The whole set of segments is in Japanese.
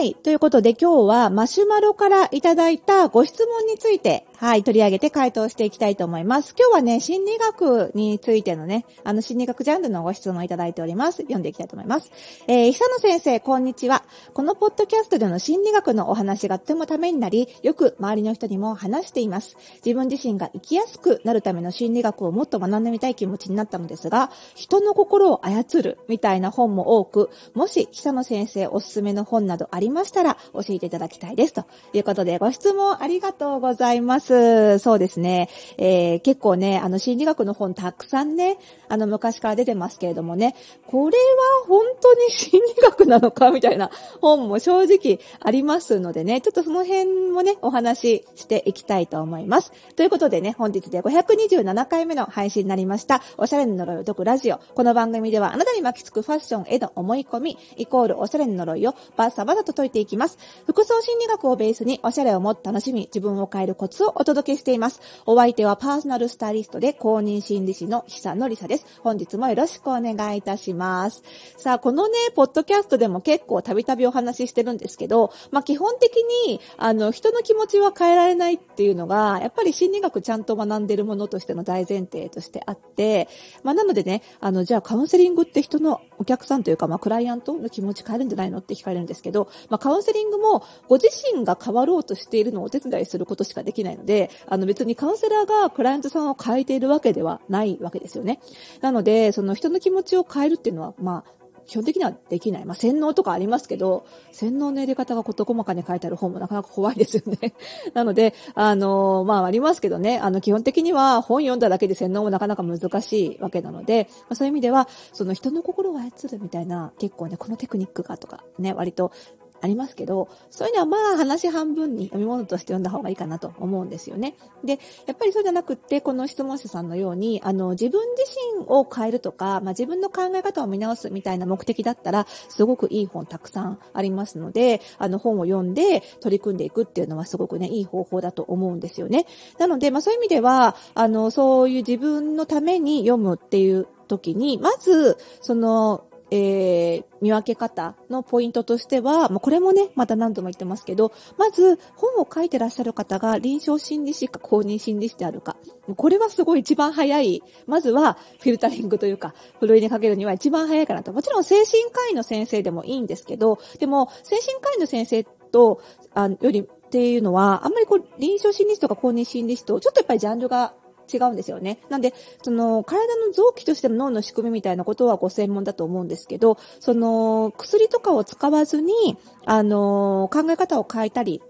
はい。ということで今日はマシュマロからいただいたご質問について、はい、取り上げて回答していきたいと思います。今日はね、心理学についてのね、あの心理学ジャンルのご質問をいただいております。読んでいきたいと思います。えー、久野先生、こんにちは。このポッドキャストでの心理学のお話がとてもためになり、よく周りの人にも話しています。自分自身が生きやすくなるための心理学をもっと学んでみたい気持ちになったのですが、人の心を操るみたいな本も多く、もし久野先生おすすめの本などありましたら教えていただきたいです。ということで、ご質問ありがとうございます。そうですね。えー、結構ね、あの、心理学の本たくさんね、あの、昔から出てますけれどもね、これは本当に心理学なのかみたいな本も正直ありますのでね、ちょっとその辺もね、お話ししていきたいと思います。ということでね、本日で527回目の配信になりました、おしゃれの呪いを解くラジオ。この番組ではあなたに巻きつくファッションへの思い込み、イコールおしゃれの呪いをバッサバサと解いていきます。服装心理学をベースにおしゃれをもっと楽しみ、自分を変えるコツをお届けしています。お相手はパーソナルスタイリストで公認心理師の久野里沙です。本日もよろしくお願いいたします。さあ、このね、ポッドキャストでも結構たびたびお話ししてるんですけど、まあ、基本的に、あの、人の気持ちは変えられないっていうのが、やっぱり心理学ちゃんと学んでるものとしての大前提としてあって、まあ、なのでね、あの、じゃあカウンセリングって人のお客さんというか、まあ、クライアントの気持ち変えるんじゃないのって聞かれるんですけど、まあ、カウンセリングもご自身が変わろうとしているのをお手伝いすることしかできないので、あの別にカウンセラーがクライアントさんを変えているわけではないわけですよね。なので、その人の気持ちを変えるっていうのは、まあ、基本的にはできない。まあ、洗脳とかありますけど、洗脳の入れ方が事細かに書いてある本もなかなか怖いですよね。なので、あの、まあ、ありますけどね、あの、基本的には本読んだだけで洗脳もなかなか難しいわけなので、まあ、そういう意味では、その人の心を操るみたいな、結構ね、このテクニックがとか、ね、割とありますけど、そういうのはまあ話半分に読み物として読んだ方がいいかなと思うんですよね。で、やっぱりそうじゃなくって、この質問者さんのように、あの、自分自身を変えるとか、まあ自分の考え方を見直すみたいな目的だったら、すごくいい本たくさんありますので、あの本を読んで取り組んでいくっていうのはすごくね、いい方法だと思うんですよね。なので、まあそういう意味では、あの、そういう自分のために読むっていう時に、まず、その、えー、見分け方のポイントとしては、まあ、これもね、また何度も言ってますけど、まず、本を書いてらっしゃる方が臨床心理士か公認心理士であるか。これはすごい一番早い。まずは、フィルタリングというか、ふるいにかけるには一番早いかなと。もちろん精神科医の先生でもいいんですけど、でも、精神科医の先生と、あより、っていうのは、あんまりこう、臨床心理士とか公認心理士と、ちょっとやっぱりジャンルが違うんですよね。なんで、その、体の臓器としての脳の仕組みみたいなことはご専門だと思うんですけど、その、薬とかを使わずに、あの、考え方を変えたり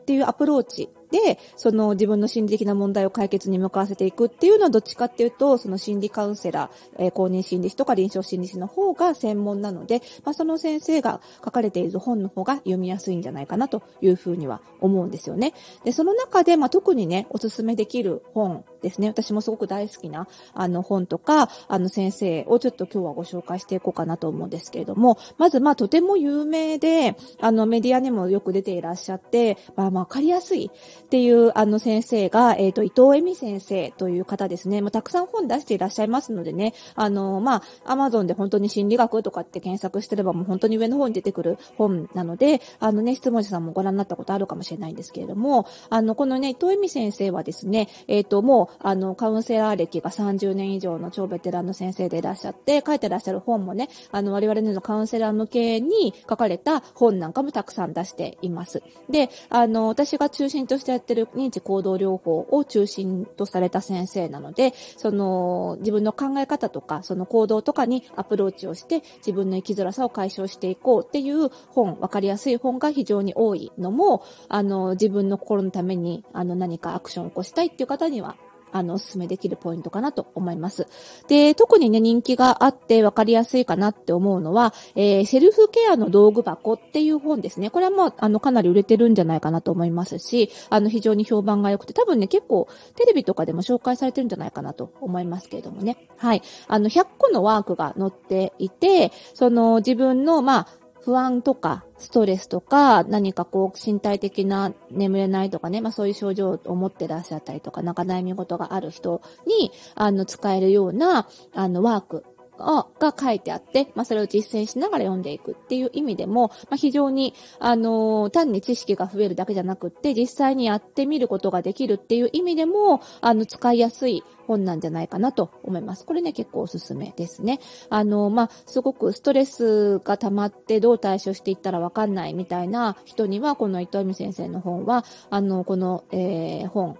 っていうアプローチで、その自分の心理的な問題を解決に向かわせていくっていうのはどっちかっていうと、その心理カウンセラー、えー、公認心理師とか臨床心理師の方が専門なので、まあ、その先生が書かれている本の方が読みやすいんじゃないかなというふうには思うんですよね。で、その中で、まあ、特にね、おすすめできる本ですね。私もすごく大好きな、あの本とか、あの先生をちょっと今日はご紹介していこうかなと思うんですけれども、まず、まあ、とても有名で、あのメディアにもよく出ていらっしゃって、まあ、わかりやすいっていう、あの先生が、えっ、ー、と、伊藤恵美先生という方ですね。まあ、たくさん本出していらっしゃいますのでね、あの、まあ、アマゾンで本当に心理学とかって検索してればもう本当に上の方に出てくる本なので、あのね、質問者さんもご覧になったことあるかもしれないんですけれども、あの、このね、伊藤恵美先生はですね、えっ、ー、と、もう、あの、カウンセラー歴が30年以上の超ベテランの先生でいらっしゃって、書いてらっしゃる本もね、あの、我々のカウンセラー向けに書かれた本なんかもたくさん出しています。で、あの、私が中心としてやってる認知行動療法を中心とされた先生なので、その、自分の考え方とか、その行動とかにアプローチをして、自分の生きづらさを解消していこうっていう本、わかりやすい本が非常に多いのも、あの、自分の心のために、あの、何かアクションを起こしたいっていう方には、あの、お勧めできるポイントかなと思います。で、特にね、人気があって分かりやすいかなって思うのは、えー、セルフケアの道具箱っていう本ですね。これはもう、あの、かなり売れてるんじゃないかなと思いますし、あの、非常に評判が良くて、多分ね、結構、テレビとかでも紹介されてるんじゃないかなと思いますけれどもね。はい。あの、100個のワークが載っていて、その、自分の、まあ、不安とか、ストレスとか、何かこう、身体的な眠れないとかね、まあそういう症状を持ってらっしゃったりとか、なんか悩み事がある人に、あの、使えるような、あの、ワークが書いてあって、まあ、それを実践しながら読んでいくっていう意味でも、まあ、非常に、あのー単に知識が増えるだけじゃなくって、実際にやってみることができるっていう意味でも、あの、使いやすい本なんじゃないかなと思います。これね、結構おすすめですね。あの、まあ、すごくストレスが溜まってどう対処していったらわかんないみたいな人には、この伊藤美先生の本は、あの、この、えー本、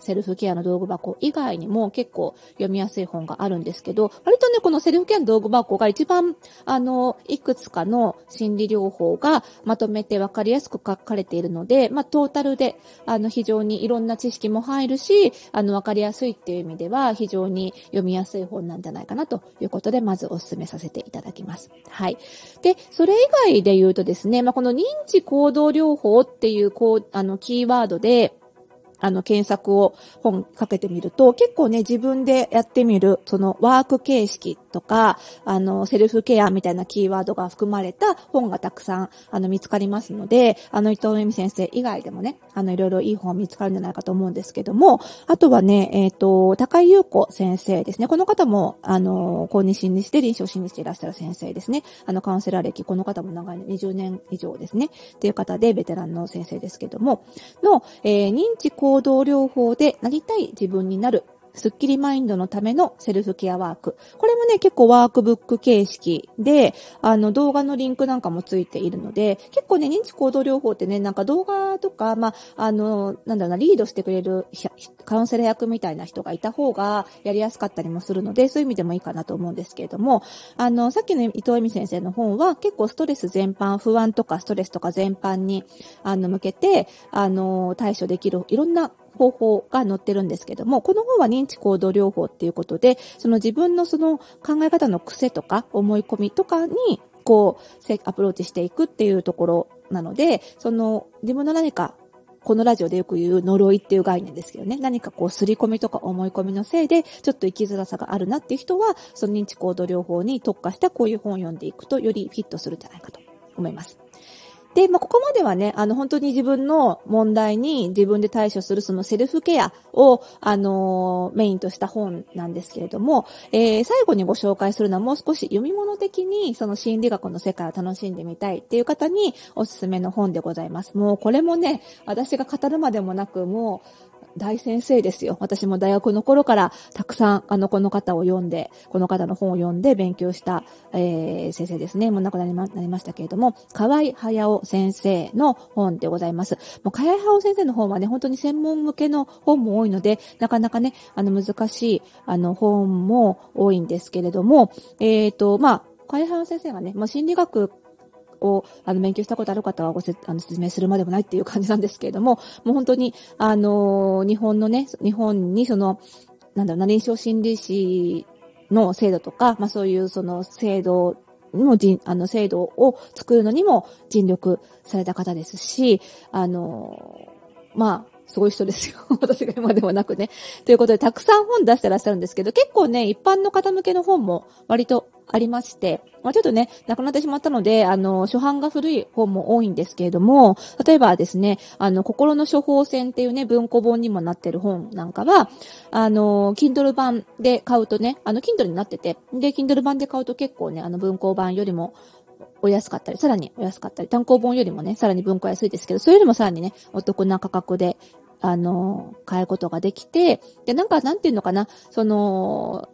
セルフケアの道具箱以外にも結構読みやすい本があるんですけど、割とね、このセルフケアの道具箱が一番、あの、いくつかの心理療法がまとめてわかりやすく書かれているので、まあ、トータルで、あの、非常にいろんな知識も入るし、あの、わかりやすいっていう意味では、非常に読みやすい本なんじゃないかなということで、まずお勧めさせていただきます。はい。で、それ以外で言うとですね、まあ、この認知行動療法っていう、こう、あの、キーワードで、あの、検索を本かけてみると、結構ね、自分でやってみる、そのワーク形式とか、あの、セルフケアみたいなキーワードが含まれた本がたくさん、あの、見つかりますので、あの、伊藤恵美先生以外でもね、あの、いろいろいい本見つかるんじゃないかと思うんですけども、あとはね、えっ、と、高井優子先生ですね。この方も、あの、公認心理師で臨床心理師でいらっしゃる先生ですね。あの、カウンセラー歴、この方も長いの20年以上ですね。っていう方で、ベテランの先生ですけども、の、えー認知行行動療法でなりたい自分になる。スッキリマインドのためのセルフケアワーク。これもね、結構ワークブック形式で、あの、動画のリンクなんかもついているので、結構ね、認知行動療法ってね、なんか動画とか、まあ、あの、なんだろうな、リードしてくれるカウンセラー役みたいな人がいた方がやりやすかったりもするので、そういう意味でもいいかなと思うんですけれども、あの、さっきの伊藤恵美先生の本は結構ストレス全般、不安とかストレスとか全般に、あの、向けて、あの、対処できるいろんな方法が載ってるんですけども、この本は認知行動療法っていうことで、その自分のその考え方の癖とか思い込みとかに、こう、アプローチしていくっていうところなので、その自分の何かこのラジオでよく言う呪いっていう概念ですけどね。何かこう、刷り込みとか思い込みのせいで、ちょっと生きづらさがあるなっていう人は、その認知行動療法に特化したこういう本を読んでいくと、よりフィットするんじゃないかと思います。で、まあ、ここまではね、あの、本当に自分の問題に自分で対処するそのセルフケアを、あのーメインとした本なんですけれども、えー最後にご紹介するのはもう少し読み物的にその心理学の世界を楽しんでみたいっていう方におすすめの本でございます。もうこれもね、私が語るまでもなく、もう、大先生ですよ。私も大学の頃からたくさんあのこの方を読んで、この方の本を読んで勉強した、えー先生ですね。もう亡くなりまなりましたけれども、河合隼先生の本でございます。もう河合隼先生の本はね、本当に専門向けの本も多いので、なかなかね、あの難しいあの本も多いんですけれども、えっ、と、まあ、河合隼先生がね、まあ、心理学を、あの、勉強したことある方はごせあの説明するまでもないっていう感じなんですけれども、もう本当に、あの日本のね、日本にその、なんだろうな、臨床心理士の制度とか、まあそういうその制度にも人、あの制度を作るのにも尽力された方ですし、あのまあ、すごい人ですよ。私が今でもなくね。ということで、たくさん本出してらっしゃるんですけど、結構ね、一般の方向けの本も割とありまして、まあ、ちょっとね、亡くなってしまったので、あの、初版が古い本も多いんですけれども、例えばですね、あの、心の処方箋っていうね、文庫本にもなってる本なんかは、あの、Kindle 版で買うとね、あの、Kindle になってて、で、Kindle 版で買うと結構ね、あの、文庫版よりも、お安かったり、さらにお安かったり、単行本よりもね、さらに文庫安いですけど、それよりもさらにね、お得な価格で、あの、買えることができて、で、なんか、なんていうのかな、その、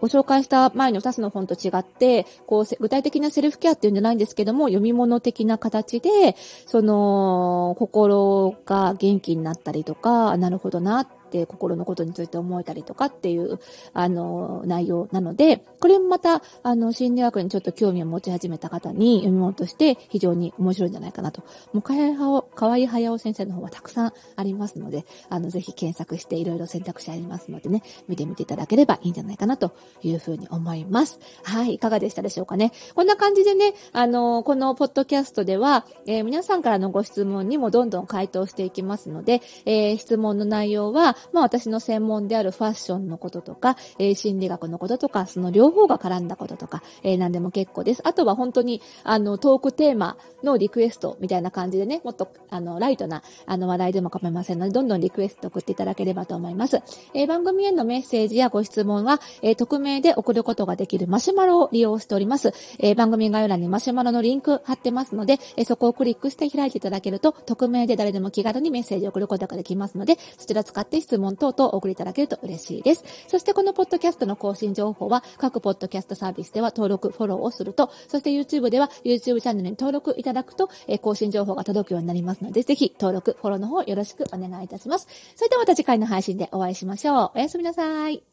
ご紹介した前の2つの本と違って、こう、具体的なセルフケアっていうんじゃないんですけども、読み物的な形で、その、心が元気になったりとか、なるほどなって、心のことについて思えたりとかっていう、あの、内容なので、これもまた、あの、心理学にちょっと興味を持ち始めた方に読み物として非常に面白いんじゃないかなと。もう、かやはかわいは先生の方はたくさんありますので、あの、ぜひ検索していろいろ選択肢ありますのでね、見てみていただければいいんじゃないかなというふうに思います。はい、いかがでしたでしょうかね。こんな感じでね、あの、このポッドキャストでは、えー皆さんからのご質問にもどんどん回答していきますので、えー質問の内容は、まあ私の専門であるファッションのこととか、えー、心理学のこととか、その両方が絡んだこととか、えー、何でも結構です。あとは本当に、あの、トークテーマのリクエストみたいな感じでね、もっと、あの、ライトな、あの、話題でも構いませんので、どんどんリクエスト送っていただければと思います。えー、番組へのメッセージやご質問は、えー、匿名で送ることができるマシュマロを利用しております。えー、番組概要欄にマシュマロのリンク貼ってますので、えー、そこをクリックして開いていただけると、匿名で誰でも気軽にメッセージを送ることができますので、そちら使って質問等々お送りいただけると嬉しいです。そしてこのポッドキャストの更新情報は、各ポッドキャストサービスでは登録、フォローをすると、そして YouTube では YouTube チャンネルに登録いただくと、え、更新情報が届くようになりますので、ぜひ登録、フォローの方よろしくお願いいたします。それではまた次回の配信でお会いしましょう。おやすみなさい。